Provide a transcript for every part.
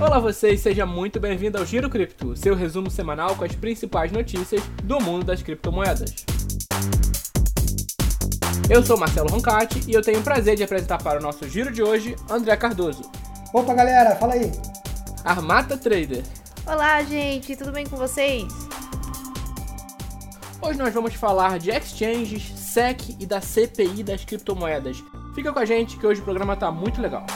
Olá vocês, seja muito bem-vindo ao Giro Cripto, seu resumo semanal com as principais notícias do mundo das criptomoedas. Eu sou Marcelo Roncati e eu tenho o prazer de apresentar para o nosso giro de hoje André Cardoso. Opa galera, fala aí. Armata Trader. Olá gente, tudo bem com vocês? Hoje nós vamos falar de exchanges, SEC e da CPI das criptomoedas. Fica com a gente que hoje o programa tá muito legal.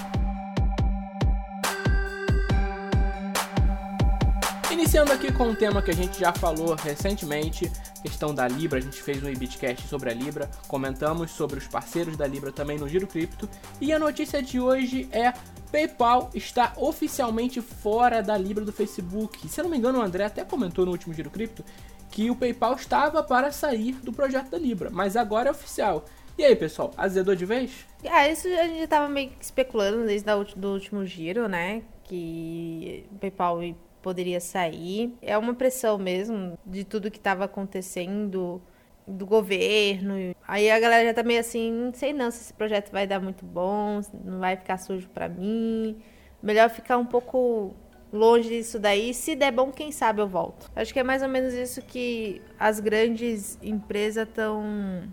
Iniciando aqui com um tema que a gente já falou recentemente, questão da Libra, a gente fez um Ibitcast sobre a Libra, comentamos sobre os parceiros da Libra também no Giro Cripto, e a notícia de hoje é PayPal está oficialmente fora da Libra do Facebook. Se eu não me engano, o André até comentou no último Giro Cripto que o PayPal estava para sair do projeto da Libra, mas agora é oficial. E aí, pessoal, azedou de vez? Ah, isso a gente estava meio que especulando desde o último giro, né? Que PayPal poderia sair. É uma pressão mesmo de tudo que estava acontecendo do governo. Aí a galera já tá meio assim, não sei não se esse projeto vai dar muito bom, não vai ficar sujo para mim. Melhor ficar um pouco longe disso daí. Se der bom, quem sabe eu volto. Acho que é mais ou menos isso que as grandes empresas estão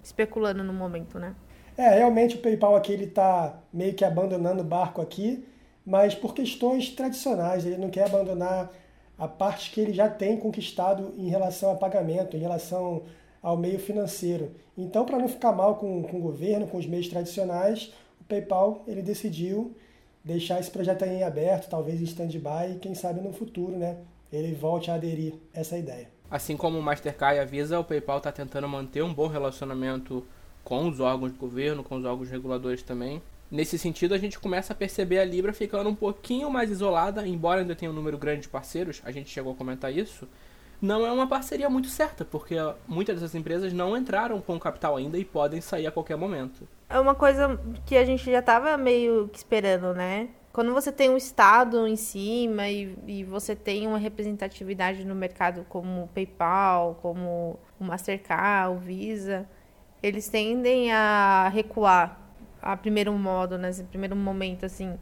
especulando no momento, né? É, realmente o PayPal aqui ele tá meio que abandonando o barco aqui, mas por questões tradicionais, ele não quer abandonar a parte que ele já tem conquistado em relação a pagamento, em relação ao meio financeiro. Então, para não ficar mal com, com o governo, com os meios tradicionais, o PayPal ele decidiu deixar esse projeto aí em aberto, talvez em stand-by, e quem sabe no futuro, né, ele volte a aderir a essa ideia. Assim como o Mastercard avisa, o PayPal está tentando manter um bom relacionamento com os órgãos do governo, com os órgãos reguladores também. Nesse sentido, a gente começa a perceber a Libra ficando um pouquinho mais isolada, embora ainda tenha um número grande de parceiros, a gente chegou a comentar isso. Não é uma parceria muito certa, porque muitas dessas empresas não entraram com capital ainda e podem sair a qualquer momento. É uma coisa que a gente já estava meio que esperando, né? Quando você tem um Estado em cima e, e, você tem uma representatividade no mercado como o PayPal, como o Mastercard, o Visa, eles tendem a recuar a primeiro modo, né? Assim, primeiro momento, assim.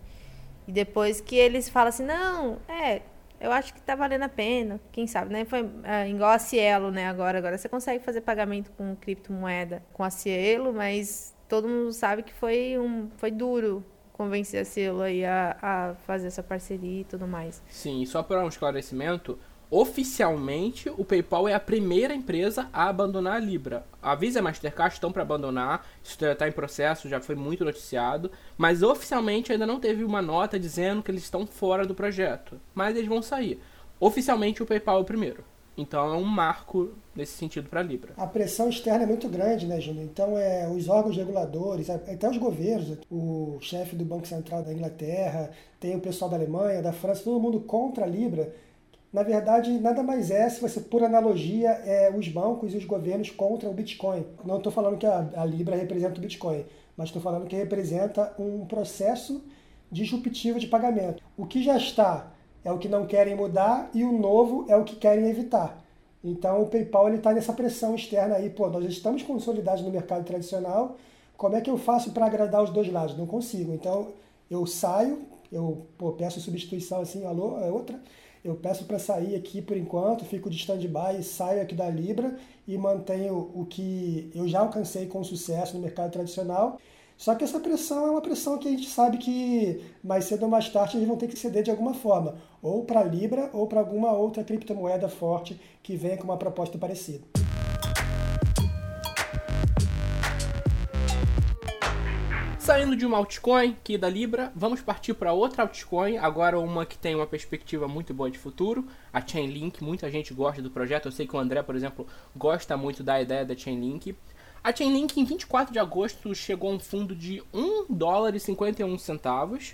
E depois que eles falam assim, não, é, eu acho que tá valendo a pena, quem sabe, né? Foi é, igual a Cielo, né? Agora, agora você consegue fazer pagamento com criptomoeda com a Cielo, mas todo mundo sabe que foi um, foi duro convencer a Cielo aí a, a fazer essa parceria e tudo mais. Sim, só para um esclarecimento, oficialmente o PayPal é a primeira empresa a abandonar a Libra. A Visa e a Mastercard estão para abandonar, isso está em processo, já foi muito noticiado, mas oficialmente ainda não teve uma nota dizendo que eles estão fora do projeto, mas eles vão sair. Oficialmente o PayPal é o primeiro. Então é um marco nesse sentido para a Libra. A pressão externa é muito grande, né, Júnior? Então é os órgãos reguladores, até os governos, o chefe do Banco Central da Inglaterra, tem o pessoal da Alemanha, da França, todo mundo contra a Libra na verdade, nada mais é, se você por analogia, é os bancos e os governos contra o Bitcoin. Não estou falando que a, a, Libra representa o Bitcoin, mas estou falando que representa um processo disruptivo de pagamento. O que já está é o que não querem mudar e o novo é o que querem evitar. Então o PayPal está nessa pressão externa aí, pô, nós estamos consolidados no mercado tradicional, como é que eu faço para agradar os dois lados? Não consigo. Então eu saio, eu pô, peço substituição assim, alô, é outra eu peço para sair aqui por enquanto, fico de stand-by, saio aqui da Libra e mantenho o que eu já alcancei com sucesso no mercado tradicional. Só que essa pressão é uma pressão que a gente sabe que mais cedo ou mais tarde eles vão ter que ceder de alguma forma, ou para a Libra ou para alguma outra criptomoeda forte que venha com uma proposta parecida. Saindo de uma altcoin, que da Libra, vamos partir para outra altcoin, agora uma que tem uma perspectiva muito boa de futuro, a Chainlink. Muita gente gosta do projeto, eu sei que o André, por exemplo, gosta muito da ideia da Chainlink. A Chainlink, em 24 de agosto, chegou a um fundo de 1 dólar e 51 centavos,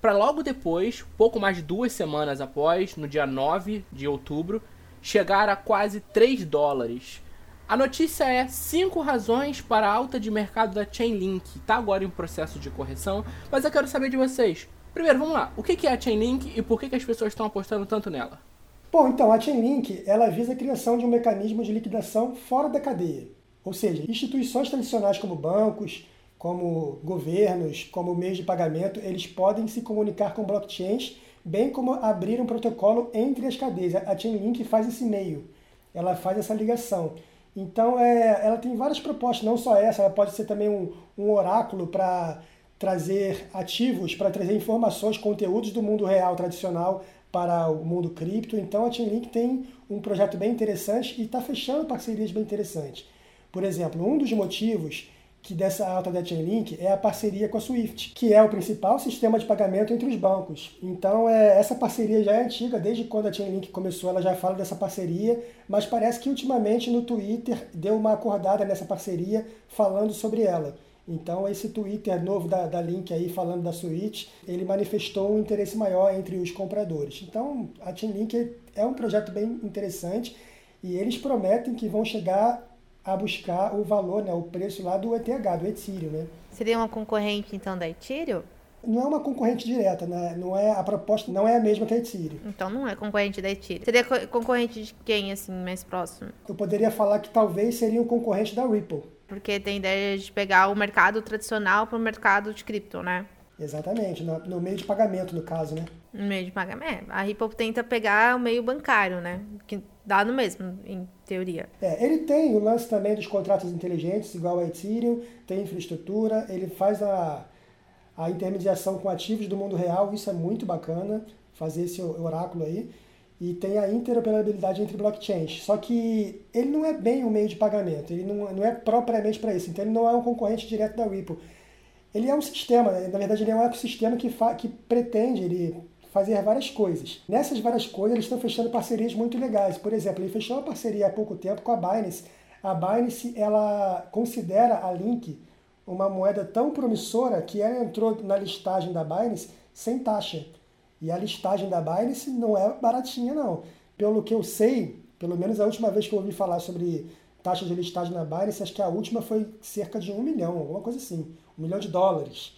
para logo depois, pouco mais de duas semanas após, no dia 9 de outubro, chegar a quase 3 dólares. A notícia é 5 razões para a alta de mercado da Chainlink. Está agora em processo de correção, mas eu quero saber de vocês. Primeiro, vamos lá. O que é a Chainlink e por que as pessoas estão apostando tanto nela? Bom, então, a Chainlink ela visa a criação de um mecanismo de liquidação fora da cadeia. Ou seja, instituições tradicionais como bancos, como governos, como meios de pagamento, eles podem se comunicar com blockchains bem como abrir um protocolo entre as cadeias. A Chainlink faz esse meio, ela faz essa ligação. Então, é, ela tem várias propostas, não só essa, ela pode ser também um, um oráculo para trazer ativos, para trazer informações, conteúdos do mundo real tradicional para o mundo cripto. Então, a Chainlink tem um projeto bem interessante e está fechando parcerias bem interessantes. Por exemplo, um dos motivos que dessa alta da Chainlink é a parceria com a Swift, que é o principal sistema de pagamento entre os bancos. Então, é, essa parceria já é antiga, desde quando a Chainlink começou, ela já fala dessa parceria, mas parece que ultimamente no Twitter deu uma acordada nessa parceria falando sobre ela. Então, esse Twitter novo da, da Link aí falando da Switch, ele manifestou um interesse maior entre os compradores. Então, a Chainlink é um projeto bem interessante e eles prometem que vão chegar a buscar o valor, né, o preço lá do ETH, do Ethereum, né? Seria uma concorrente então da Ethereum? Não é uma concorrente direta, né? Não é a proposta não é a mesma que a Ethereum. Então não é concorrente da Ethereum. Seria concorrente de quem assim mais próximo? Eu poderia falar que talvez seria um concorrente da Ripple. Porque tem ideia de pegar o mercado tradicional para o mercado de cripto, né? Exatamente, no, no, meio de pagamento, no caso, né? No meio de pagamento. É, a Ripple tenta pegar o meio bancário, né? Que dá no mesmo, em teoria. É, ele tem o lance também dos contratos inteligentes, igual a Ethereum, tem infraestrutura, ele faz a, a intermediação com ativos do mundo real, isso é muito bacana, fazer esse oráculo aí. E tem a interoperabilidade entre blockchains. Só que ele não é bem um meio de pagamento, ele não, não é propriamente para isso. Então ele não é um concorrente direto da Ripple. Ele é um sistema, na verdade ele é um ecossistema que, que pretende, ele fazer várias coisas. Nessas várias coisas, eles estão fechando parcerias muito legais. Por exemplo, ele fechou uma parceria há pouco tempo com a Binance. A Binance, ela considera a Link uma moeda tão promissora que ela entrou na listagem da Binance sem taxa. E a listagem da Binance não é baratinha, não. Pelo que eu sei, pelo menos a última vez que eu ouvi falar sobre taxa de listagem na Binance, acho que a última foi cerca de um milhão, alguma coisa assim. Um milhão de dólares.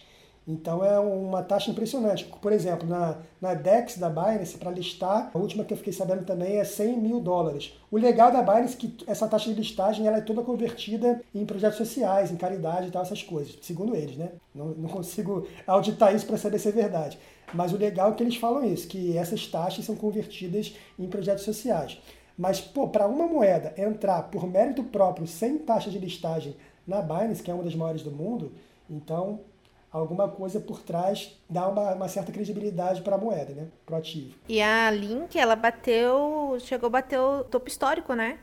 Então é uma taxa impressionante. Por exemplo, na, na DEX da Binance, para listar, a última que eu fiquei sabendo também é 100 mil dólares. O legal da Binance é que essa taxa de listagem ela é toda convertida em projetos sociais, em caridade e tal, essas coisas, segundo eles, né? Não, não consigo auditar isso para saber se é verdade. Mas o legal é que eles falam isso, que essas taxas são convertidas em projetos sociais. Mas, pô, para uma moeda entrar por mérito próprio, sem taxa de listagem, na Binance, que é uma das maiores do mundo, então alguma coisa por trás dá uma, uma certa credibilidade para a moeda, né? Pro ativo. E a Link, ela bateu, chegou a bater o topo histórico, né?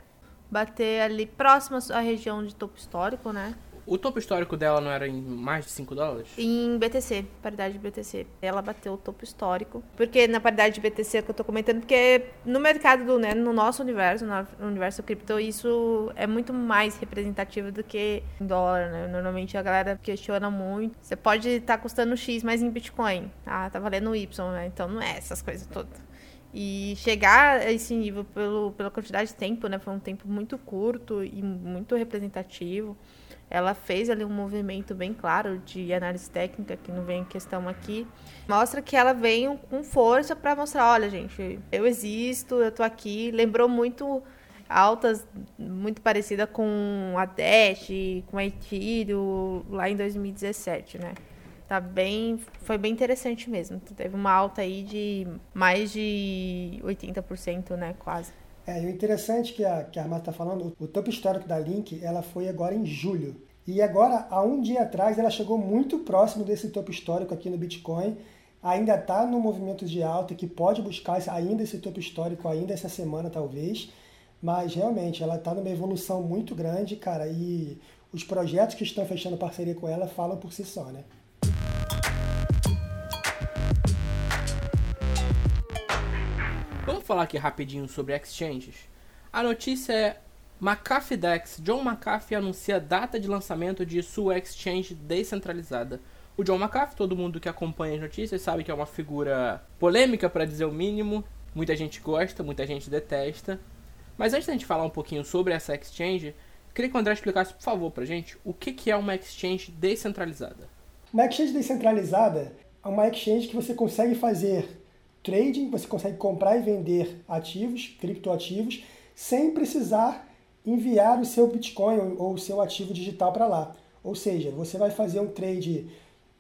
Bater ali próximo à região de topo histórico, né? O topo histórico dela não era em mais de 5 dólares? Em BTC, paridade de BTC. Ela bateu o topo histórico. Porque na paridade de BTC que eu tô comentando, porque no mercado do, né, no nosso universo, no universo cripto, isso é muito mais representativo do que em dólar, né? Normalmente a galera questiona muito. Você pode estar tá custando X, mas em Bitcoin. Ah, tá valendo Y, né? Então não é essas coisas todas. E chegar a esse nível pelo, pela quantidade de tempo, né? Foi um tempo muito curto e muito representativo ela fez ali um movimento bem claro de análise técnica, que não vem em questão aqui. Mostra que ela veio com força para mostrar, olha, gente, eu existo, eu tô aqui. Lembrou muito altas, muito parecida com a Dash, com a Ethereum, lá em 2017, né? Tá bem, foi bem interessante mesmo. Teve uma alta aí de mais de 80%, né, quase. É, e o interessante que a, que a Armata está falando, o topo histórico da Link, ela foi agora em julho. E agora, há um dia atrás, ela chegou muito próximo desse topo histórico aqui no Bitcoin. Ainda está no movimento de alta, que pode buscar ainda esse topo histórico, ainda essa semana talvez. Mas realmente, ela está numa evolução muito grande, cara. E os projetos que estão fechando parceria com ela falam por si só, né? Falar aqui rapidinho sobre exchanges? A notícia é McAfee Dex. John McAfee anuncia data de lançamento de sua exchange descentralizada. O John McAfee, todo mundo que acompanha as notícias sabe que é uma figura polêmica para dizer o mínimo. Muita gente gosta, muita gente detesta. Mas antes da gente falar um pouquinho sobre essa exchange, queria que o André explicasse, por favor, pra gente o que, que é uma exchange descentralizada. Uma exchange descentralizada é uma exchange que você consegue fazer trading, você consegue comprar e vender ativos, criptoativos, sem precisar enviar o seu Bitcoin ou o seu ativo digital para lá. Ou seja, você vai fazer um trade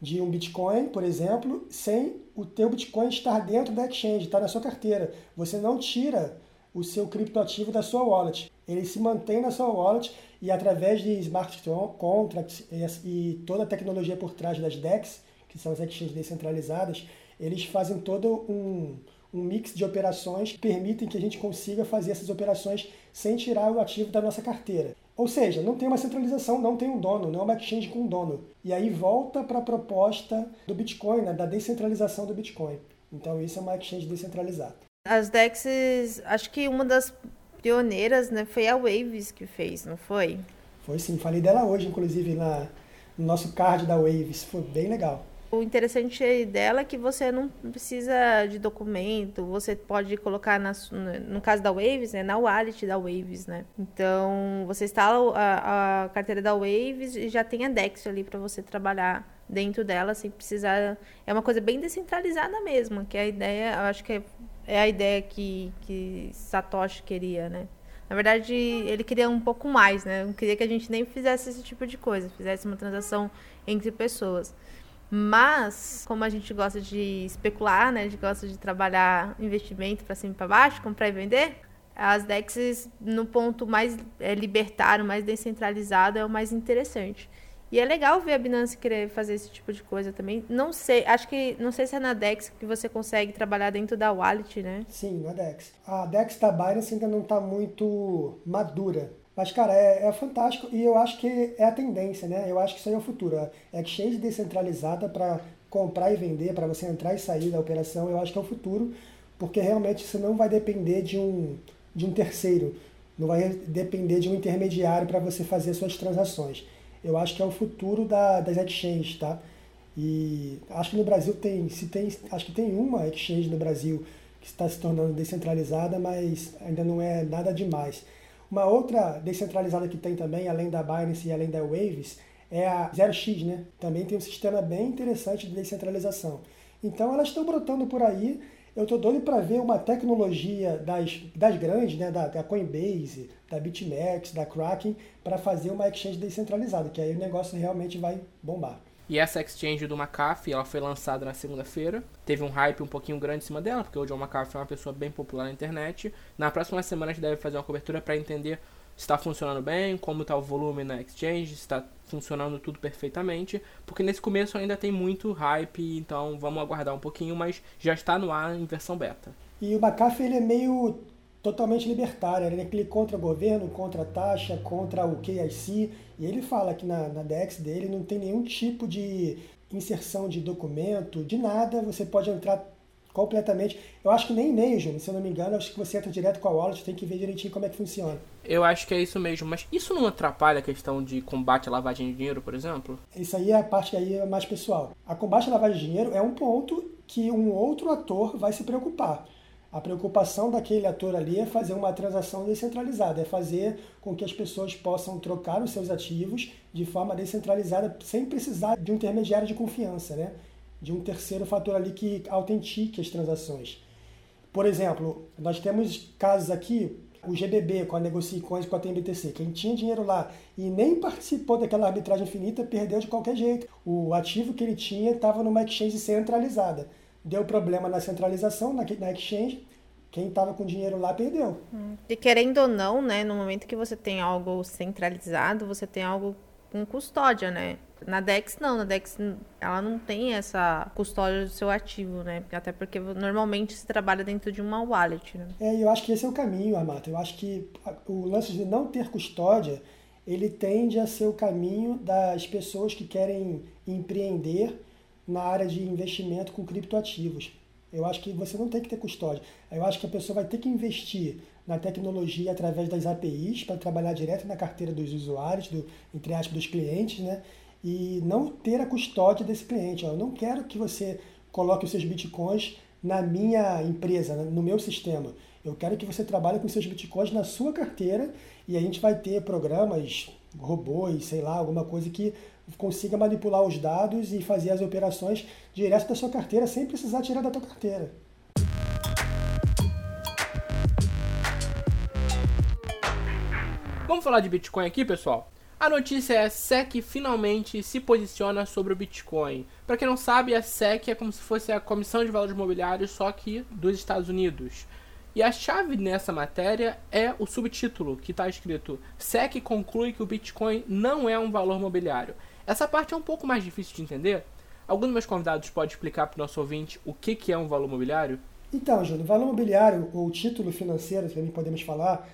de um Bitcoin, por exemplo, sem o teu Bitcoin estar dentro da exchange, estar tá na sua carteira. Você não tira o seu criptoativo da sua wallet. Ele se mantém na sua wallet e através de smart contracts e toda a tecnologia por trás das DEX, que são as exchanges descentralizadas, eles fazem todo um, um mix de operações que permitem que a gente consiga fazer essas operações sem tirar o ativo da nossa carteira. Ou seja, não tem uma centralização, não tem um dono, não é uma exchange com um dono. E aí volta para a proposta do Bitcoin, né, da descentralização do Bitcoin. Então isso é uma exchange descentralizada. As DEXs, acho que uma das pioneiras né, foi a Waves que fez, não foi? Foi sim, falei dela hoje, inclusive, na, no nosso card da Waves, foi bem legal. O interessante dela é que você não precisa de documento, você pode colocar, na, no caso da Waves, né, na wallet da Waves, né? Então, você instala a, a carteira da Waves e já tem a Dex ali para você trabalhar dentro dela sem precisar... É uma coisa bem descentralizada mesmo, que é a ideia, eu acho que é, é a ideia que, que Satoshi queria, né? Na verdade, ele queria um pouco mais, né? Não queria que a gente nem fizesse esse tipo de coisa, fizesse uma transação entre pessoas. Mas, como a gente gosta de especular, né? A gente gosta de trabalhar investimento para cima e para baixo, comprar e vender, as DEXs no ponto mais é, libertário, mais descentralizado, é o mais interessante. E é legal ver a Binance querer fazer esse tipo de coisa também. Não sei, acho que não sei se é na Dex que você consegue trabalhar dentro da wallet, né? Sim, na Dex. A Dex da Binance ainda não está muito madura. Mas, cara, é, é, fantástico e eu acho que é a tendência, né? Eu acho que isso aí é o futuro. É exchange descentralizada para comprar e vender, para você entrar e sair da operação, eu acho que é o futuro, porque realmente você não vai depender de um, de um terceiro, não vai depender de um intermediário para você fazer suas transações. Eu acho que é o futuro da, das exchanges, tá? E acho que no Brasil tem, se tem, acho que tem uma exchange no Brasil que está se tornando descentralizada, mas ainda não é nada demais. Uma outra descentralizada que tem também, além da Binance e além da Waves, é a Zero X, né? Também tem um sistema bem interessante de descentralização. Então elas estão brotando por aí. Eu estou doido para ver uma tecnologia das, das grandes, né? Da, da Coinbase, da BitMEX, da Kraken, para fazer uma exchange descentralizada, que aí o negócio realmente vai bombar. E essa exchange do McAfee, ela foi lançada na segunda-feira. Teve um hype um pouquinho grande em cima dela, porque o John McAfee é uma pessoa bem popular na internet. Na próxima semana a gente deve fazer uma cobertura para entender se está funcionando bem, como está o volume na exchange, se está funcionando tudo perfeitamente, porque nesse começo ainda tem muito hype, então vamos aguardar um pouquinho, mas já está no ar em versão beta. E o McAfee ele é meio totalmente libertário, ele é contra o governo, contra a taxa, contra o KIC, e ele fala que na, na DEX dele não tem nenhum tipo de inserção de documento, de nada, você pode entrar completamente. Eu acho que nem e-mail, Júnior, se eu não me engano, acho que você entra direto com a wallet, tem que ver direitinho como é que funciona. Eu acho que é isso mesmo, mas isso não atrapalha a questão de combate à lavagem de dinheiro, por exemplo? Isso aí é a parte aí é mais pessoal. A combate à lavagem de dinheiro é um ponto que um outro ator vai se preocupar. A preocupação daquele ator ali é fazer uma transação descentralizada, é fazer com que as pessoas possam trocar os seus ativos de forma descentralizada, sem precisar de um intermediário de confiança, né? de um terceiro fator ali que autentique as transações. Por exemplo, nós temos casos aqui, o GBB com a Negocicoins com a TMBTC. Quem tinha dinheiro lá e nem participou daquela arbitragem infinita perdeu de qualquer jeito. O ativo que ele tinha estava numa exchange centralizada deu problema na centralização, na, na exchange, quem estava com dinheiro lá perdeu. E querendo ou não, né, no momento que você tem algo centralizado, você tem algo com custódia, né? Na Dex não, na Dex ela não tem essa custódia do seu ativo, né? Até porque normalmente se trabalha dentro de uma wallet, né? É, eu acho que esse é o caminho, Armato. Eu acho que o lance de não ter custódia, ele tende a ser o caminho das pessoas que querem empreender na área de investimento com criptoativos. Eu acho que você não tem que ter custódia. Eu acho que a pessoa vai ter que investir na tecnologia através das APIs para trabalhar direto na carteira dos usuários, do, entre aspas, dos clientes, né? E não ter a custódia desse cliente. Eu não quero que você coloque os seus bitcoins na minha empresa, no meu sistema. Eu quero que você trabalhe com seus bitcoins na sua carteira e a gente vai ter programas, robôs, sei lá, alguma coisa que consiga manipular os dados e fazer as operações direto da sua carteira sem precisar tirar da tua carteira. Vamos falar de Bitcoin aqui, pessoal? A notícia é: a SEC finalmente se posiciona sobre o Bitcoin. Para quem não sabe, a SEC é como se fosse a Comissão de Valores Imobiliários, só que dos Estados Unidos. E a chave nessa matéria é o subtítulo, que está escrito: SEC conclui que o Bitcoin não é um valor mobiliário. Essa parte é um pouco mais difícil de entender. Algum dos meus convidados pode explicar para o nosso ouvinte o que, que é um valor mobiliário? Então, Júlio, valor mobiliário, ou título financeiro, também podemos falar,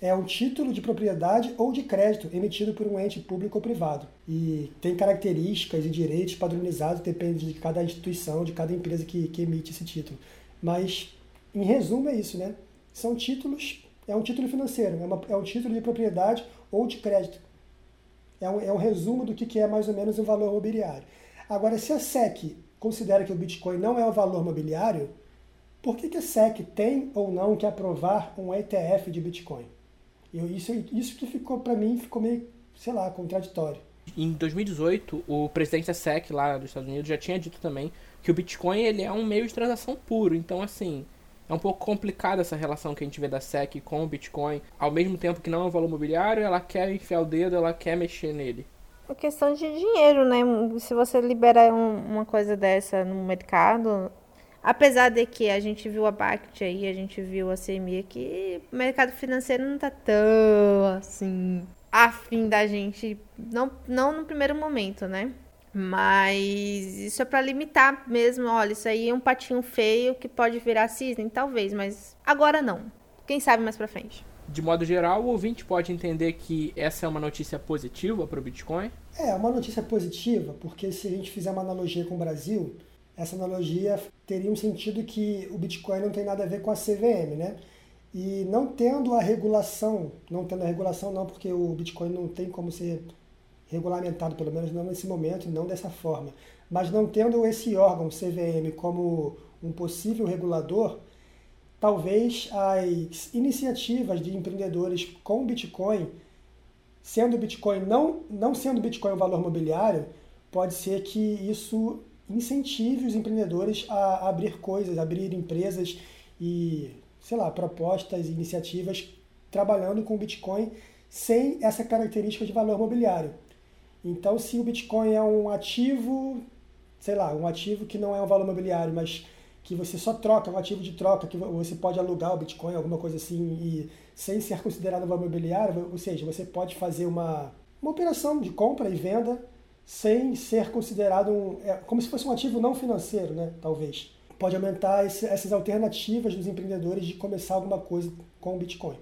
é um título de propriedade ou de crédito emitido por um ente público ou privado. E tem características e direitos padronizados, depende de cada instituição, de cada empresa que, que emite esse título. Mas, em resumo, é isso, né? São títulos, é um título financeiro, é, uma, é um título de propriedade ou de crédito. É um, é um resumo do que, que é mais ou menos um valor mobiliário. Agora, se a SEC considera que o Bitcoin não é um valor mobiliário, por que, que a SEC tem ou não que aprovar um ETF de Bitcoin? Eu, isso, isso que ficou para mim ficou meio, sei lá, contraditório. Em 2018, o presidente da SEC lá dos Estados Unidos já tinha dito também que o Bitcoin ele é um meio de transação puro. Então, assim, é um pouco complicada essa relação que a gente vê da SEC com o Bitcoin. Ao mesmo tempo que não é um valor mobiliário, ela quer enfiar o dedo, ela quer mexer nele. É questão de dinheiro, né? Se você libera um, uma coisa dessa no mercado, Apesar de que a gente viu a BACT aí, a gente viu a CME, que o mercado financeiro não tá tão assim afim da gente, não, não no primeiro momento, né? Mas isso é para limitar mesmo. Olha, isso aí é um patinho feio que pode virar cisne, talvez, mas agora não. Quem sabe mais para frente. De modo geral, o ouvinte pode entender que essa é uma notícia positiva para o Bitcoin? É, uma notícia positiva, porque se a gente fizer uma analogia com o Brasil, essa analogia teria um sentido que o Bitcoin não tem nada a ver com a CVM, né? E não tendo a regulação, não tendo a regulação não, porque o Bitcoin não tem como ser regulamentado, pelo menos não nesse momento, não dessa forma. Mas não tendo esse órgão, CVM, como um possível regulador, talvez as iniciativas de empreendedores com Bitcoin, sendo Bitcoin não, não sendo Bitcoin um valor mobiliário, pode ser que isso incentive os empreendedores a abrir coisas, abrir empresas e, sei lá, propostas iniciativas trabalhando com Bitcoin sem essa característica de valor mobiliário. Então, se o Bitcoin é um ativo, sei lá, um ativo que não é um valor mobiliário, mas que você só troca, um ativo de troca, que você pode alugar o Bitcoin, alguma coisa assim, e sem ser considerado um valor mobiliário, ou seja, você pode fazer uma, uma operação de compra e venda sem ser considerado um, é, como se fosse um ativo não financeiro, né? Talvez. Pode aumentar esse, essas alternativas dos empreendedores de começar alguma coisa com o Bitcoin.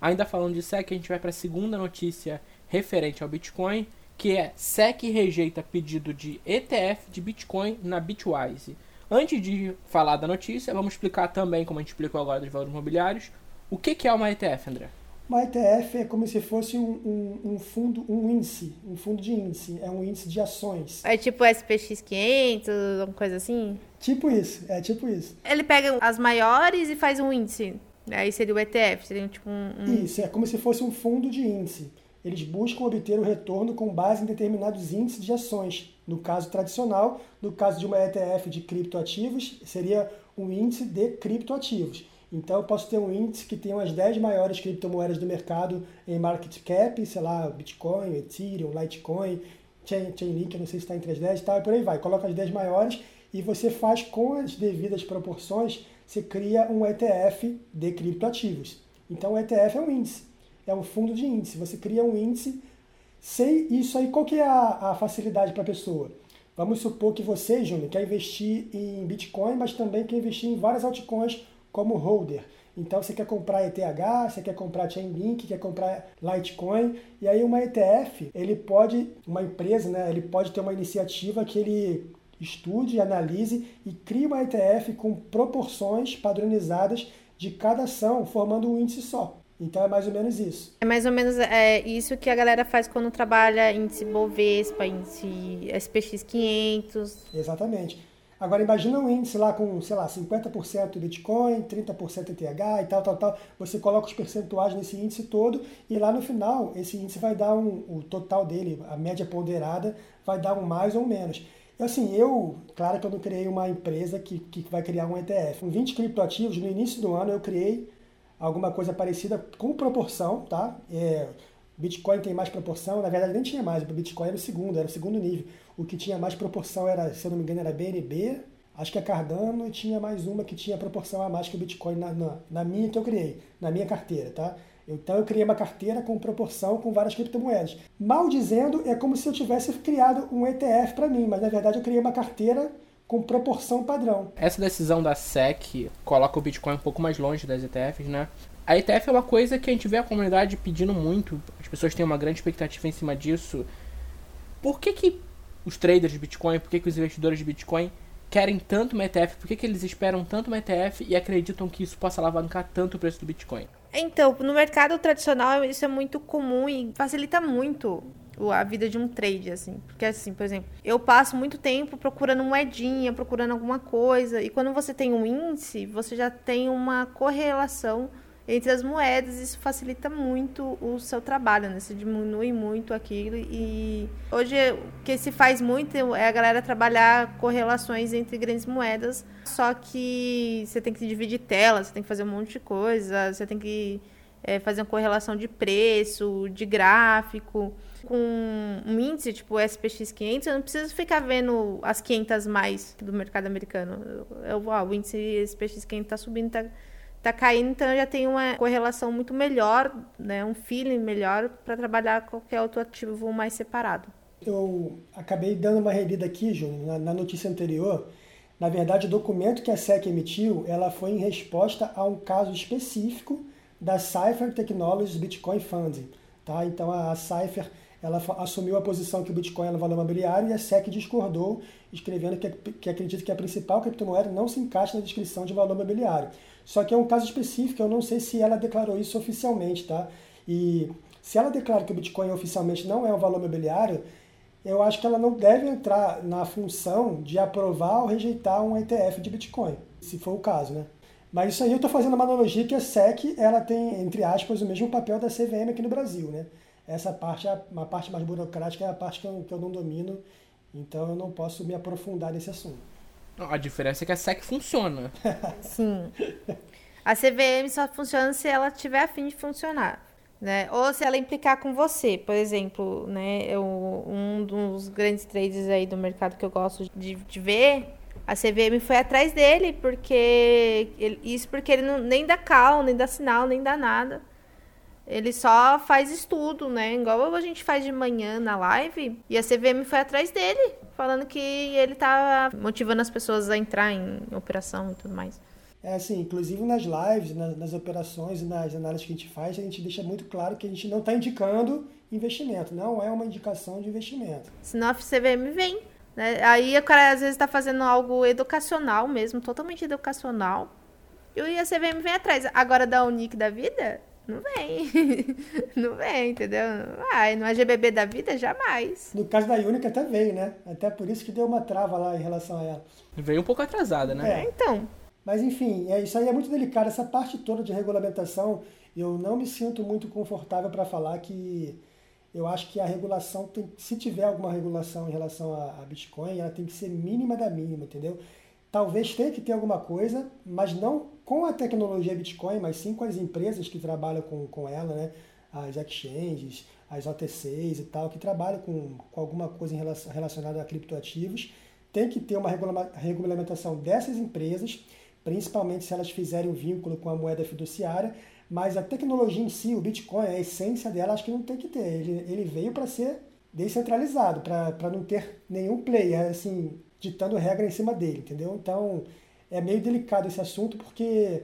Ainda falando de SEC, a gente vai para a segunda notícia referente ao Bitcoin, que é SEC rejeita pedido de ETF de Bitcoin na Bitwise. Antes de falar da notícia, vamos explicar também, como a gente explicou agora dos valores imobiliários, o que, que é uma ETF, André? Uma ETF é como se fosse um, um, um, fundo, um índice, um fundo de índice, é um índice de ações. É tipo SPX 500, uma coisa assim? Tipo isso, é tipo isso. Ele pega as maiores e faz um índice, aí seria o ETF, seria tipo um... um... Isso, é como se fosse um fundo de índice. Eles buscam obter o retorno com base em determinados índices de ações. No caso tradicional, no caso de uma ETF de criptoativos, seria um índice de criptoativos. Então eu posso ter um índice que tem as 10 maiores criptomoedas do mercado em market cap, sei lá, Bitcoin, Ethereum, Litecoin, Chain, Chainlink, eu não sei se está entre as 10 e tal, e por aí vai. Coloca as 10 maiores e você faz com as devidas proporções, você cria um ETF de criptoativos. Então o ETF é um índice, é um fundo de índice. Você cria um índice sem isso aí, qual que é a, a facilidade para a pessoa? Vamos supor que você, Júnior, quer investir em Bitcoin, mas também quer investir em várias altcoins como holder. Então você quer comprar ETH, você quer comprar Chainlink, quer comprar Litecoin, e aí uma ETF, ele pode, uma empresa, né, ele pode ter uma iniciativa que ele estude, analise e crie uma ETF com proporções padronizadas de cada ação, formando um índice só. Então é mais ou menos isso. É mais ou menos é, isso que a galera faz quando trabalha índice Bovespa, índice SPX 500. Exatamente. Agora imagina um índice lá com, sei lá, 50% Bitcoin, 30% ETH e tal, tal, tal. Você coloca os percentuais nesse índice todo e lá no final esse índice vai dar um, o total dele, a média ponderada, vai dar um mais ou um menos. Assim, eu, claro que eu não criei uma empresa que, que vai criar um ETF. Com 20 criptoativos, no início do ano eu criei alguma coisa parecida com proporção, tá? É, Bitcoin tem mais proporção, na verdade nem tinha mais, o Bitcoin era o segundo, era o segundo nível. O que tinha mais proporção era, se eu não me engano, era BNB, acho que é Cardano e tinha mais uma que tinha proporção a mais que o Bitcoin na, na, na minha que eu criei, na minha carteira, tá? Então eu criei uma carteira com proporção com várias criptomoedas. Mal dizendo, é como se eu tivesse criado um ETF para mim, mas na verdade eu criei uma carteira com proporção padrão. Essa decisão da SEC coloca o Bitcoin um pouco mais longe das ETFs, né? A ETF é uma coisa que a gente vê a comunidade pedindo muito, as pessoas têm uma grande expectativa em cima disso. Por que, que os traders de Bitcoin, por que, que os investidores de Bitcoin querem tanto uma ETF? Por que, que eles esperam tanto uma ETF e acreditam que isso possa alavancar tanto o preço do Bitcoin? Então, no mercado tradicional isso é muito comum e facilita muito a vida de um trade, assim. Porque, assim, por exemplo, eu passo muito tempo procurando moedinha, procurando alguma coisa, e quando você tem um índice, você já tem uma correlação entre as moedas, isso facilita muito o seu trabalho, né? Você diminui muito aquilo e hoje o que se faz muito é a galera trabalhar correlações entre grandes moedas, só que você tem que dividir tela, você tem que fazer um monte de coisa, você tem que é, fazer uma correlação de preço, de gráfico com um índice tipo o SPX 500, eu não preciso ficar vendo as 500 mais do mercado americano. Eu, ó, o índice SPX 500 está subindo, está tá caindo, então já tem uma correlação muito melhor, né, um feeling melhor para trabalhar qualquer outro ativo mais separado. Eu acabei dando uma relida aqui, Júnior, na, na notícia anterior. Na verdade, o documento que a SEC emitiu, ela foi em resposta a um caso específico da Cypher Technologies Bitcoin Funding. Tá? Então, a Cypher ela assumiu a posição que o Bitcoin era um valor imobiliário e a SEC discordou, escrevendo que, que acredita que a principal criptomoeda não se encaixa na descrição de valor imobiliário. Só que é um caso específico, eu não sei se ela declarou isso oficialmente, tá? E se ela declara que o Bitcoin oficialmente não é um valor imobiliário, eu acho que ela não deve entrar na função de aprovar ou rejeitar um ETF de Bitcoin, se for o caso, né? Mas isso aí eu estou fazendo uma analogia que a SEC ela tem, entre aspas, o mesmo papel da CVM aqui no Brasil, né? Essa parte, uma parte mais burocrática é a parte que eu, que eu não domino, então eu não posso me aprofundar nesse assunto. A diferença é que a SEC funciona. Sim. A CVM só funciona se ela tiver a fim de funcionar. Né? Ou se ela implicar com você, por exemplo, né? Eu, um dos grandes traders aí do mercado que eu gosto de, de ver, a CVM foi atrás dele, porque ele, isso porque ele não, nem dá cal, nem dá sinal, nem dá nada. Ele só faz estudo, né? Igual a gente faz de manhã na live. E a CVM foi atrás dele, falando que ele tá motivando as pessoas a entrar em operação e tudo mais. É assim, inclusive nas lives, nas, nas operações e nas análises que a gente faz, a gente deixa muito claro que a gente não está indicando investimento, não é uma indicação de investimento. Senão a CVM vem. Né? Aí o cara às vezes está fazendo algo educacional mesmo, totalmente educacional. E a CVM vem atrás. Agora da Unic da vida, não vem. não vem, entendeu? Ai, no AGBB da vida, jamais. No caso da Única até veio, né? Até por isso que deu uma trava lá em relação a ela. Veio um pouco atrasada, né? É, então. Mas enfim, é, isso aí é muito delicado. Essa parte toda de regulamentação, eu não me sinto muito confortável para falar que eu acho que a regulação tem, se tiver alguma regulação em relação a, a Bitcoin, ela tem que ser mínima da mínima, entendeu? Talvez tenha que ter alguma coisa, mas não com a tecnologia Bitcoin, mas sim com as empresas que trabalham com, com ela, né? as exchanges, as OTCs e tal, que trabalham com, com alguma coisa relação, relacionada a criptoativos. Tem que ter uma regulamentação dessas empresas, principalmente se elas fizerem um vínculo com a moeda fiduciária, mas a tecnologia em si, o Bitcoin, a essência dela, acho que não tem que ter. Ele, ele veio para ser descentralizado, para não ter nenhum player, assim, ditando regra em cima dele, entendeu? Então é meio delicado esse assunto porque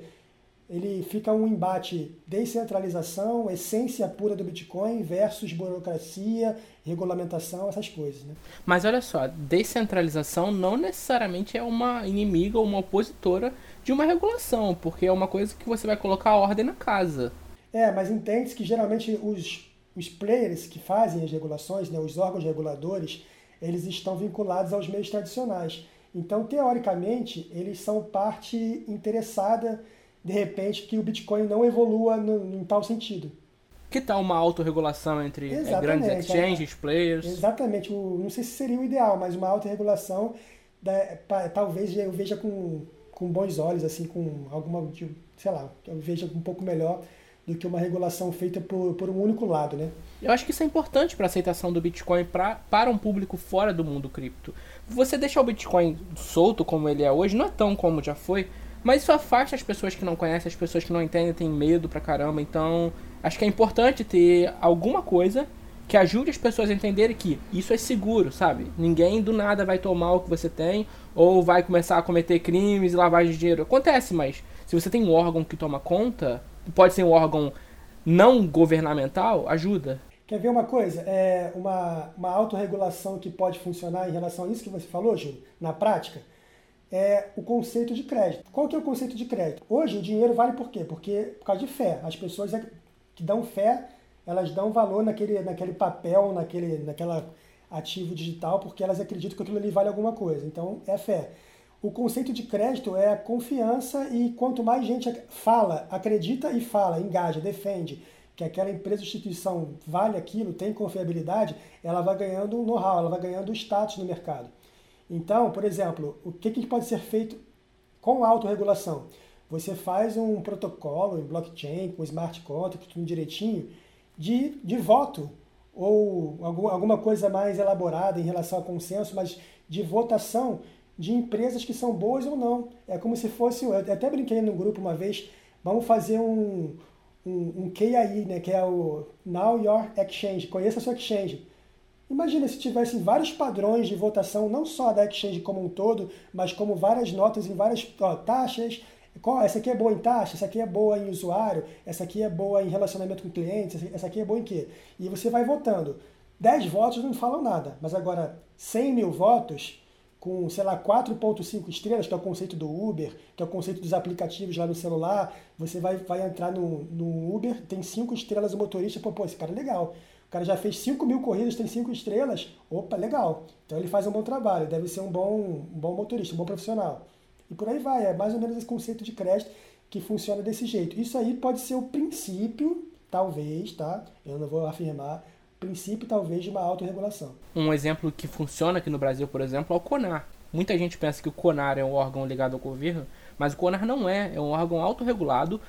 ele fica um embate descentralização, essência pura do Bitcoin versus burocracia, regulamentação, essas coisas. Né? Mas olha só, descentralização não necessariamente é uma inimiga ou uma opositora de uma regulação, porque é uma coisa que você vai colocar ordem na casa. É, mas entende que geralmente os, os players que fazem as regulações, né, os órgãos reguladores, eles estão vinculados aos meios tradicionais. Então, teoricamente, eles são parte interessada, de repente, que o Bitcoin não evolua no, em tal sentido. Que tal uma autorregulação entre é, grandes é. exchanges, é, players? Exatamente. O, não sei se seria o ideal, mas uma autorregulação da, talvez eu veja com, com bons olhos, assim, com alguma, sei lá, eu veja um pouco melhor do que uma regulação feita por, por um único lado, né? Eu acho que isso é importante para a aceitação do Bitcoin pra, para um público fora do mundo cripto. Você deixar o Bitcoin solto como ele é hoje, não é tão como já foi, mas isso afasta as pessoas que não conhecem, as pessoas que não entendem, têm medo pra caramba. Então, acho que é importante ter alguma coisa que ajude as pessoas a entenderem que isso é seguro, sabe? Ninguém do nada vai tomar o que você tem ou vai começar a cometer crimes e lavagem de dinheiro. Acontece, mas se você tem um órgão que toma conta, pode ser um órgão não governamental, ajuda. Quer ver uma coisa? É uma, uma autorregulação que pode funcionar em relação a isso que você falou, Júlio, na prática, é o conceito de crédito. Qual que é o conceito de crédito? Hoje o dinheiro vale por quê? Porque por causa de fé. As pessoas é que dão fé, elas dão valor naquele, naquele papel, naquele, naquela ativo digital, porque elas acreditam que aquilo ali vale alguma coisa. Então é fé. O conceito de crédito é a confiança e quanto mais gente fala, acredita e fala, engaja, defende que aquela empresa ou instituição vale aquilo, tem confiabilidade, ela vai ganhando know-how, ela vai ganhando status no mercado. Então, por exemplo, o que, que pode ser feito com autorregulação? Você faz um protocolo em blockchain, com smart contract, tudo direitinho, de, de voto, ou alguma coisa mais elaborada em relação a consenso, mas de votação de empresas que são boas ou não. É como se fosse, eu até brinquei no grupo uma vez, vamos fazer um, um, um KAI, né, que é o Now Your Exchange, conheça a sua exchange. Imagina se tivesse vários padrões de votação, não só da exchange como um todo, mas como várias notas em várias ó, taxas. Qual, essa aqui é boa em taxa, essa aqui é boa em usuário, essa aqui é boa em relacionamento com clientes, essa aqui é boa em quê? E você vai votando. 10 votos não falam nada, mas agora 100 mil votos com, sei lá, 4.5 estrelas, que é o conceito do Uber, que é o conceito dos aplicativos lá no celular, você vai, vai entrar no, no Uber, tem 5 estrelas o motorista, pô, pô, esse cara é legal. O cara já fez 5 mil corridas, tem 5 estrelas, opa, legal. Então ele faz um bom trabalho, deve ser um bom, um bom motorista, um bom profissional. E por aí vai, é mais ou menos esse conceito de crédito que funciona desse jeito. Isso aí pode ser o princípio, talvez, tá? Eu não vou afirmar, princípio, talvez, de uma autorregulação. Um exemplo que funciona aqui no Brasil, por exemplo, é o CONAR. Muita gente pensa que o CONAR é um órgão ligado ao governo, mas o CONAR não é. É um órgão autorregulado,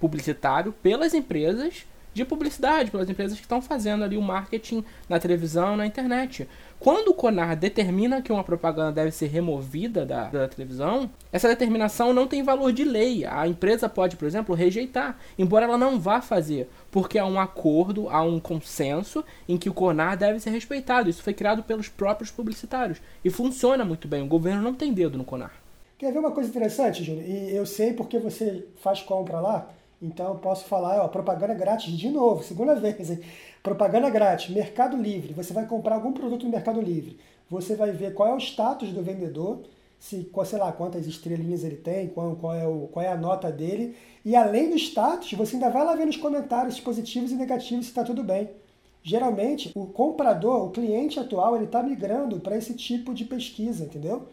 publicitário, pelas empresas de publicidade, pelas empresas que estão fazendo ali o marketing na televisão, na internet. Quando o CONAR determina que uma propaganda deve ser removida da, da, televisão, essa determinação não tem valor de lei. A empresa pode, por exemplo, rejeitar, embora ela não vá fazer, porque há um acordo, há um consenso em que o CONAR deve ser respeitado. Isso foi criado pelos próprios publicitários e funciona muito bem. O governo não tem dedo no CONAR. Quer ver uma coisa interessante, Júnior? E eu sei porque você faz compra lá, então eu posso falar, ó, propaganda grátis de novo, segunda vez, hein? Propaganda grátis, Mercado Livre. Você vai comprar algum produto no Mercado Livre. Você vai ver qual é o status do vendedor, se, sei lá, quantas estrelinhas ele tem, qual, qual, é o, qual é a nota dele. E além do status, você ainda vai lá ver nos comentários positivos e negativos se está tudo bem. Geralmente, o comprador, o cliente atual, ele está migrando para esse tipo de pesquisa, entendeu?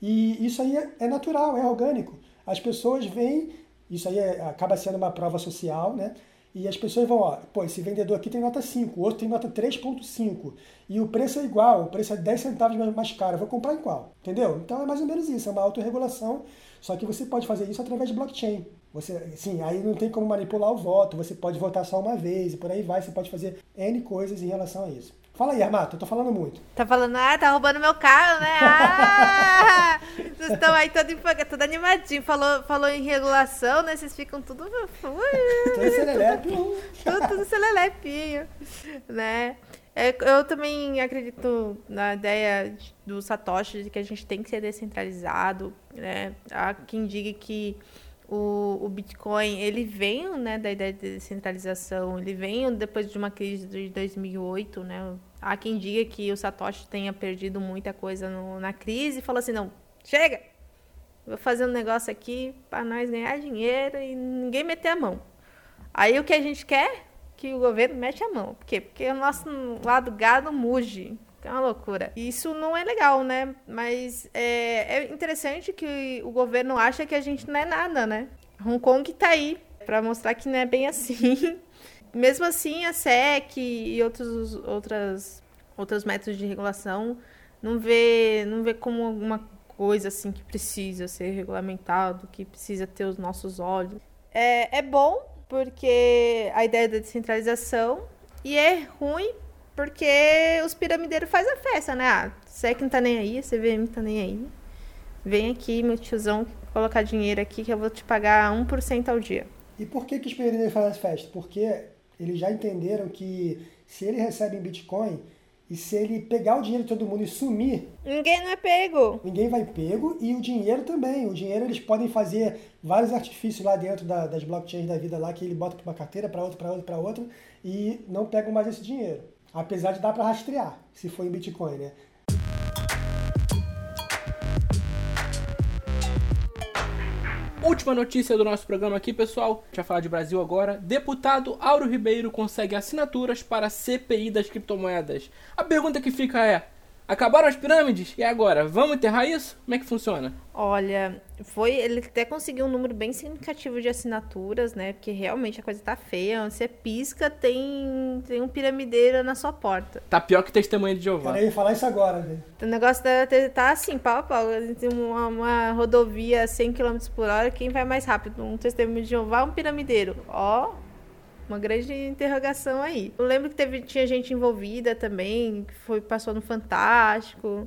E isso aí é, é natural, é orgânico. As pessoas veem, isso aí é, acaba sendo uma prova social, né? E as pessoas vão, ó, pô, esse vendedor aqui tem nota 5, o outro tem nota 3.5, e o preço é igual, o preço é 10 centavos mais caro, vou comprar em qual? Entendeu? Então é mais ou menos isso, é uma autorregulação, só que você pode fazer isso através de blockchain. Você, sim, aí não tem como manipular o voto, você pode votar só uma vez, e por aí vai, você pode fazer N coisas em relação a isso. Fala aí, Armato, eu tô falando muito. Tá falando, ah, tá roubando meu carro, né? Ah! Vocês estão aí todo, todo animadinho. Falou, falou em regulação, né? Vocês ficam tudo. tudo celelepe. tudo, tudo celelepinho, né? É, eu também acredito na ideia do Satoshi de que a gente tem que ser descentralizado, né? Há quem diga que o, o Bitcoin, ele veio, né, da ideia de descentralização, ele veio depois de uma crise de 2008, né? Há quem diga que o Satoshi tenha perdido muita coisa no, na crise e falou assim, não, chega, vou fazer um negócio aqui para nós ganhar dinheiro e ninguém meter a mão. Aí o que a gente quer? Que o governo mete a mão. Por quê? Porque o nosso lado gado muge. É uma loucura. Isso não é legal, né? Mas é, é interessante que o governo acha que a gente não é nada, né? Hong Kong tá aí para mostrar que não é bem assim. Mesmo assim, a SEC e outros, outras, outros métodos de regulação não vê, não vê como alguma coisa assim que precisa ser regulamentado, que precisa ter os nossos olhos. É, é bom porque a ideia da descentralização e é ruim porque os piramideiros fazem a festa, né? Ah, que não tá nem aí, a CVM tá nem aí. Vem aqui, meu tiozão, colocar dinheiro aqui que eu vou te pagar 1% ao dia. E por que, que os piramideiros fazem a festa? Porque eles já entenderam que se eles recebem Bitcoin, e se ele pegar o dinheiro de todo mundo e sumir. Ninguém não é pego. Ninguém vai pego e o dinheiro também. O dinheiro eles podem fazer vários artifícios lá dentro da, das blockchains da vida lá que ele bota para uma carteira, para outra, para outra, para outra e não pegam mais esse dinheiro. Apesar de dar para rastrear, se for em Bitcoin, né? Última notícia do nosso programa aqui, pessoal. Já falar de Brasil agora. Deputado Auro Ribeiro consegue assinaturas para a CPI das criptomoedas. A pergunta que fica é: Acabaram as pirâmides? E agora? Vamos enterrar isso? Como é que funciona? Olha, foi. Ele até conseguiu um número bem significativo de assinaturas, né? Porque realmente a coisa tá feia. Você pisca, tem, tem um piramideiro na sua porta. Tá pior que testemunha de Jeová. Cara, eu ia falar isso agora, velho. O negócio tá, tá assim, pau a pau. Tem uma, uma rodovia a 100 km por hora. Quem vai mais rápido? Um testemunho de Jeová ou um piramideiro? Ó. Uma grande interrogação aí. Eu lembro que teve, tinha gente envolvida também, que foi, passou no Fantástico.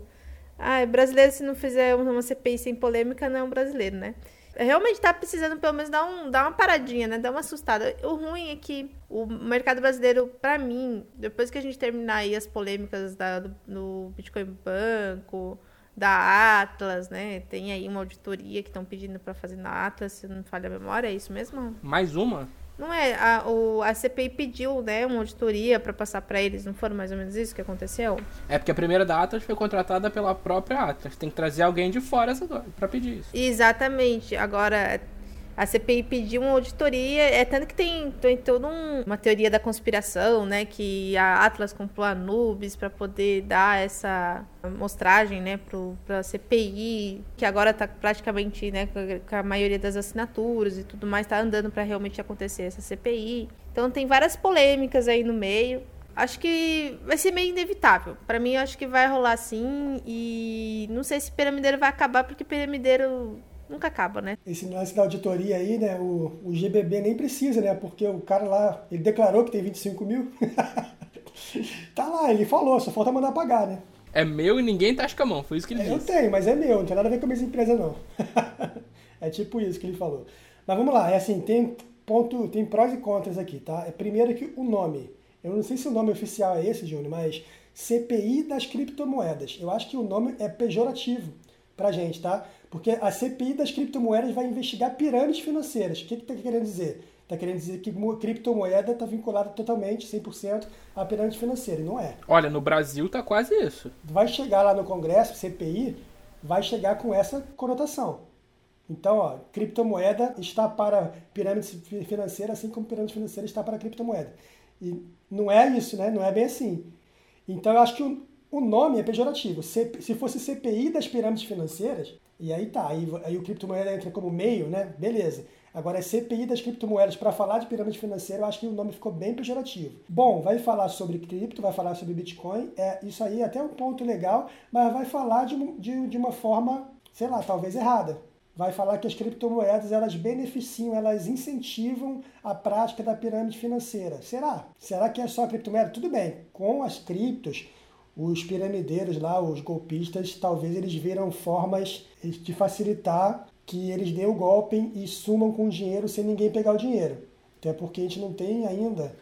Ah, brasileiro, se não fizer uma CPI sem polêmica, não é um brasileiro, né? Realmente tá precisando pelo menos dar, um, dar uma paradinha, né? Dar uma assustada. O ruim é que o mercado brasileiro, para mim, depois que a gente terminar aí as polêmicas da, do, do Bitcoin Banco, da Atlas, né? Tem aí uma auditoria que estão pedindo para fazer na Atlas, se não falha a memória, é isso mesmo? Mais uma? Não é, a, o, a CPI pediu, né, uma auditoria para passar para eles, não foram mais ou menos isso que aconteceu? É porque a primeira da Atlas foi contratada pela própria Atlas. Tem que trazer alguém de fora para pedir isso. Exatamente. Agora, a CPI pediu uma auditoria, é tanto que tem, tem toda um, uma teoria da conspiração, né, que a Atlas comprou a Nubes para poder dar essa mostragem, né, para CPI, que agora está praticamente, né, com a maioria das assinaturas e tudo mais está andando para realmente acontecer essa CPI. Então tem várias polêmicas aí no meio. Acho que vai ser meio inevitável. Para mim, acho que vai rolar sim. E não sei se piramideiro vai acabar, porque piramideiro nunca acaba, né? Esse lance da auditoria aí, né? O, o GBB nem precisa, né? Porque o cara lá, ele declarou que tem 25 mil. tá lá, ele falou, só falta mandar pagar, né? É meu e ninguém tasca a mão, foi isso que ele é, disse. Eu tenho, mas é meu, não tem nada a ver com a minha empresa, não. é tipo isso que ele falou. Mas vamos lá, é assim, tem ponto, tem prós e contras aqui, tá? É primeiro que o nome. Eu não sei se o nome oficial é esse, Júnior, mas CPI das criptomoedas. Eu acho que o nome é pejorativo pra gente, tá? Porque a CPI das criptomoedas vai investigar pirâmides financeiras. O que está querendo dizer? Está querendo dizer que criptomoeda está vinculada totalmente, 100%, à pirâmide financeira. E não é. Olha, no Brasil está quase isso. Vai chegar lá no Congresso, CPI, vai chegar com essa conotação. Então, ó, criptomoeda está para pirâmide financeira, assim como pirâmide financeira está para criptomoeda. E não é isso, né? Não é bem assim. Então, eu acho que o, o nome é pejorativo. Se, se fosse CPI das pirâmides financeiras, e aí tá, aí, aí o criptomoeda entra como meio, né? Beleza. Agora é CPI das criptomoedas. Para falar de pirâmide financeira, eu acho que o nome ficou bem pejorativo. Bom, vai falar sobre cripto, vai falar sobre Bitcoin. É, isso aí é até um ponto legal, mas vai falar de, de, de uma forma, sei lá, talvez errada. Vai falar que as criptomoedas elas beneficiam, elas incentivam a prática da pirâmide financeira. Será? Será que é só criptomoeda? Tudo bem, com as criptos os piramideiros lá, os golpistas, talvez eles viram formas de facilitar que eles dêem o golpe e sumam com o dinheiro sem ninguém pegar o dinheiro. Até porque a gente não tem ainda,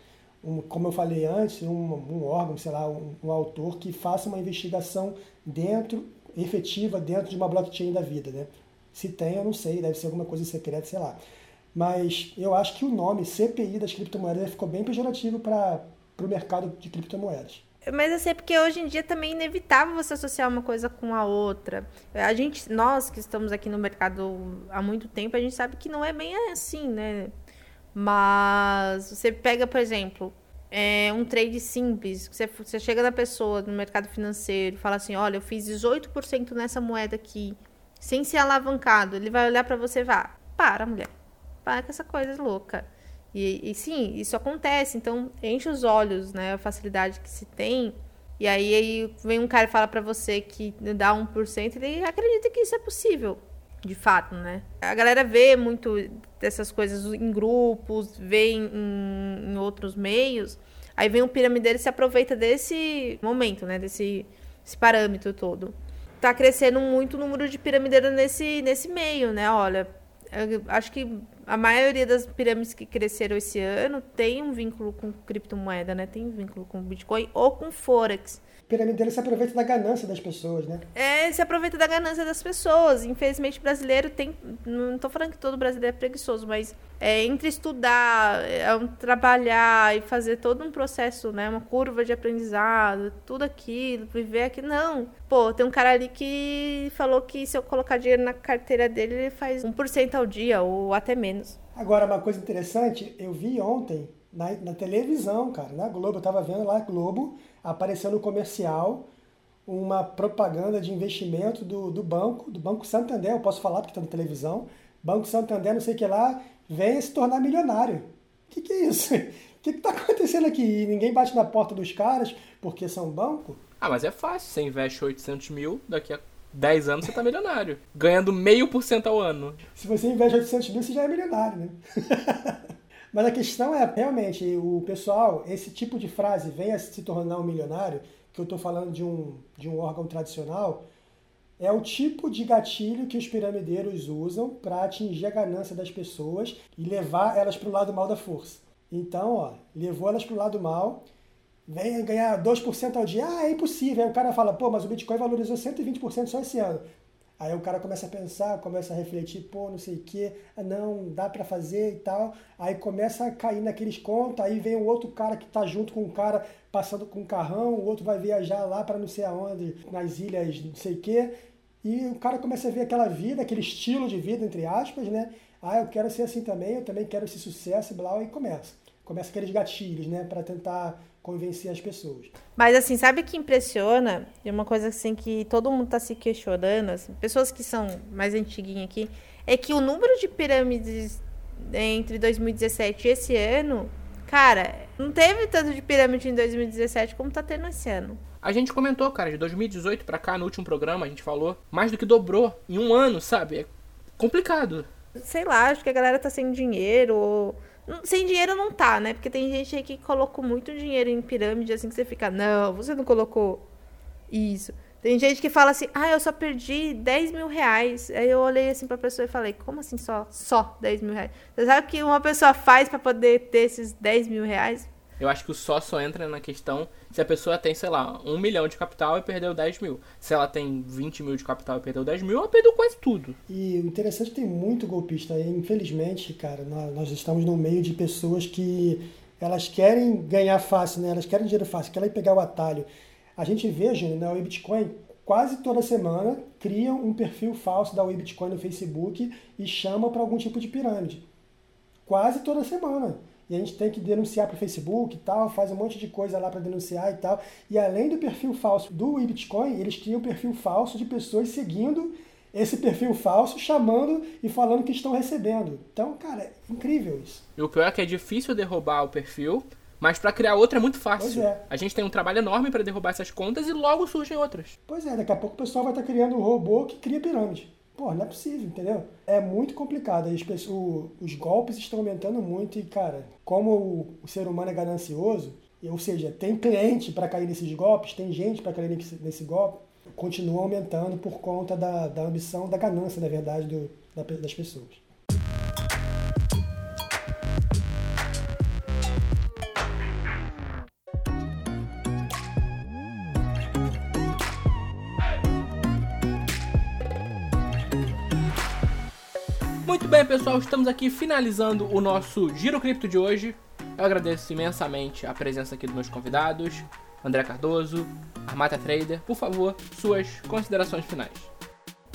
um, como eu falei antes, um, um órgão, sei lá, um, um, autor que faça uma investigação dentro, efetiva, dentro de uma blockchain da vida, né? Se tem, eu não sei, deve ser alguma coisa secreta, sei lá. Mas eu acho que o nome CPI das criptomoedas ficou bem pejorativo para o mercado de criptomoedas. Mas assim, porque hoje em dia também é inevitável você associar uma coisa com a outra. A gente, nós que estamos aqui no mercado há muito tempo, a gente sabe que não é bem assim, né? Mas você pega, por exemplo, é um trade simples. Você, você chega na pessoa no mercado financeiro fala assim: olha, eu fiz 18% nessa moeda aqui, sem ser alavancado. Ele vai olhar para você e vai: para, mulher, para com essa coisa louca. E, e, sim, isso acontece. Então, enche os olhos, né? A facilidade que se tem. E aí, aí vem um cara e fala para você que dá 1%, ele acredita que isso é possível. de fato, né? A galera vê muito dessas coisas em grupos, vê em, em outros meios. Aí vem o piramideiro e se aproveita desse momento, né? Desse parâmetro todo. Tá crescendo muito o número de piramideiros nesse, nesse meio, né? Olha, acho que a maioria das pirâmides que cresceram esse ano tem um vínculo com criptomoeda, né? Tem um vínculo com Bitcoin ou com Forex piramideiro se aproveita da ganância das pessoas, né? É, se aproveita da ganância das pessoas. Infelizmente, brasileiro tem. Não estou falando que todo brasileiro é preguiçoso, mas é, entre estudar, é, um, trabalhar e fazer todo um processo, né? Uma curva de aprendizado, tudo aquilo, viver aqui. Não. Pô, tem um cara ali que falou que se eu colocar dinheiro na carteira dele, ele faz 1% ao dia, ou até menos. Agora, uma coisa interessante, eu vi ontem na, na televisão, cara, na Globo, eu tava vendo lá Globo apareceu no comercial uma propaganda de investimento do, do banco, do Banco Santander, eu posso falar porque está na televisão, Banco Santander, não sei o que lá, venha se tornar milionário. O que, que é isso? O que está acontecendo aqui? ninguém bate na porta dos caras porque são banco? Ah, mas é fácil. Você investe 800 mil, daqui a 10 anos você está milionário. Ganhando meio por cento ao ano. Se você investe 800 mil, você já é milionário, né? Mas a questão é, realmente, o pessoal, esse tipo de frase, venha se tornar um milionário, que eu estou falando de um, de um órgão tradicional, é o tipo de gatilho que os piramideiros usam para atingir a ganância das pessoas e levar elas para o lado mal da força. Então, ó, levou elas para o lado mal, vem ganhar 2% ao dia, ah, é impossível. Aí o cara fala, pô, mas o Bitcoin valorizou 120% só esse ano. Aí o cara começa a pensar, começa a refletir, pô, não sei o que, ah, não, dá para fazer e tal. Aí começa a cair naqueles contos, aí vem o outro cara que tá junto com o cara passando com um carrão, o outro vai viajar lá para não sei aonde, nas ilhas, não sei o que. E o cara começa a ver aquela vida, aquele estilo de vida, entre aspas, né? Ah, eu quero ser assim também, eu também quero esse sucesso, blá, e começa. Começa aqueles gatilhos, né, para tentar convencer as pessoas. Mas assim, sabe o que impressiona? E uma coisa assim que todo mundo está se questionando, assim, pessoas que são mais antiguinhas aqui, é que o número de pirâmides entre 2017 e esse ano, cara, não teve tanto de pirâmide em 2017 como tá tendo esse ano. A gente comentou, cara, de 2018 para cá, no último programa, a gente falou, mais do que dobrou em um ano, sabe? É complicado. Sei lá, acho que a galera tá sem dinheiro ou sem dinheiro não tá, né? Porque tem gente aí que colocou muito dinheiro em pirâmide, assim, que você fica, não, você não colocou isso. Tem gente que fala assim, ah, eu só perdi 10 mil reais. Aí eu olhei assim pra pessoa e falei, como assim só, só 10 mil reais? Você sabe o que uma pessoa faz para poder ter esses 10 mil reais? Eu acho que o só só entra na questão se a pessoa tem, sei lá, um milhão de capital e perdeu 10 mil. Se ela tem 20 mil de capital e perdeu 10 mil, ela perdeu quase tudo. E o interessante é tem muito golpista aí. Infelizmente, cara, nós estamos no meio de pessoas que elas querem ganhar fácil, né? Elas querem dinheiro fácil, querem pegar o atalho. A gente vê, Júnior, na Bitcoin, quase toda semana criam um perfil falso da Bitcoin no Facebook e chamam para algum tipo de pirâmide. Quase toda semana e a gente tem que denunciar para o Facebook e tal, faz um monte de coisa lá para denunciar e tal. E além do perfil falso do Bitcoin, eles criam um perfil falso de pessoas seguindo esse perfil falso, chamando e falando que estão recebendo. Então, cara, é incrível isso. E o pior é que é difícil derrubar o perfil, mas para criar outra é muito fácil. É. A gente tem um trabalho enorme para derrubar essas contas e logo surgem outras. Pois é, daqui a pouco o pessoal vai estar tá criando um robô que cria pirâmide. Pô, não é possível, entendeu? É muito complicado. As pessoas, os golpes estão aumentando muito e, cara, como o, o ser humano é ganancioso, ou seja, tem cliente para cair nesses golpes, tem gente para cair nesse, nesse golpe, continua aumentando por conta da, da ambição, da ganância, na verdade, do, da, das pessoas. Muito bem, pessoal, estamos aqui finalizando o nosso Giro Cripto de hoje. Eu agradeço imensamente a presença aqui dos meus convidados, André Cardoso, Armata Trader. Por favor, suas considerações finais.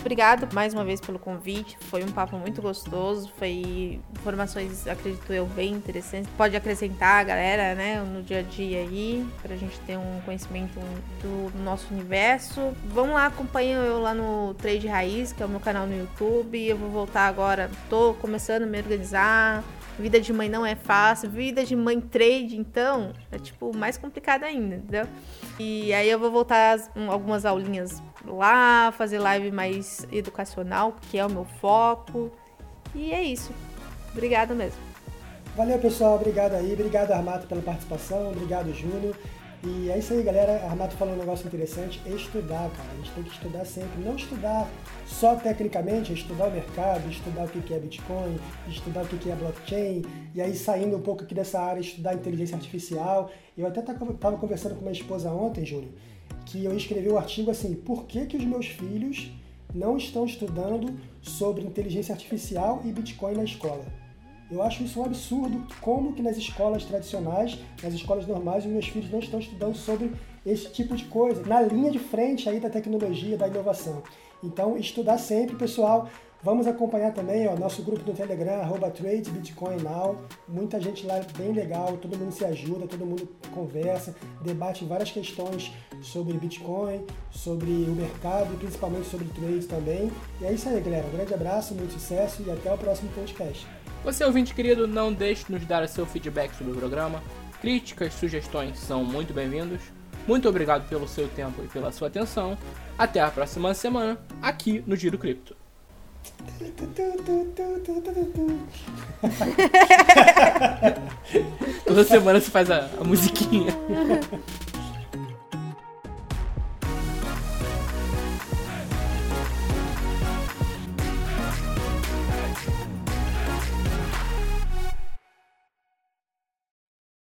Obrigado mais uma vez pelo convite. Foi um papo muito gostoso. Foi informações, acredito eu, bem interessantes. Pode acrescentar a galera, né, no dia a dia aí, pra gente ter um conhecimento do nosso universo. Vamos lá, acompanhem eu lá no Trade Raiz, que é o meu canal no YouTube. Eu vou voltar agora, tô começando a me organizar. Vida de mãe não é fácil. Vida de mãe trade, então, é tipo mais complicado ainda, entendeu? E aí eu vou voltar algumas aulinhas lá, fazer live mais educacional, que é o meu foco. E é isso. Obrigada mesmo. Valeu, pessoal. Obrigado aí. Obrigado, Armato, pela participação. Obrigado, Júnior. E é isso aí, galera. Armato falou um negócio interessante. Estudar, cara. A gente tem que estudar sempre. Não estudar só tecnicamente, estudar o mercado, estudar o que é Bitcoin, estudar o que é blockchain. E aí, saindo um pouco aqui dessa área, estudar inteligência artificial. Eu até estava conversando com minha esposa ontem, Júnior, que eu escrevi um artigo assim, por que, que os meus filhos não estão estudando sobre inteligência artificial e Bitcoin na escola? Eu acho isso um absurdo, como que nas escolas tradicionais, nas escolas normais, os meus filhos não estão estudando sobre esse tipo de coisa, na linha de frente aí da tecnologia, da inovação. Então, estudar sempre, pessoal. Vamos acompanhar também o nosso grupo no Telegram, arroba TradesBitcoinNow. Muita gente lá bem legal, todo mundo se ajuda, todo mundo conversa, debate várias questões sobre Bitcoin, sobre o mercado e principalmente sobre trades também. E é isso aí, galera. Um grande abraço, muito sucesso e até o próximo podcast. Você, ouvinte querido, não deixe de nos dar seu feedback sobre o programa. Críticas, sugestões são muito bem-vindos. Muito obrigado pelo seu tempo e pela sua atenção. Até a próxima semana, aqui no Giro Cripto. Toda semana você faz a, a musiquinha.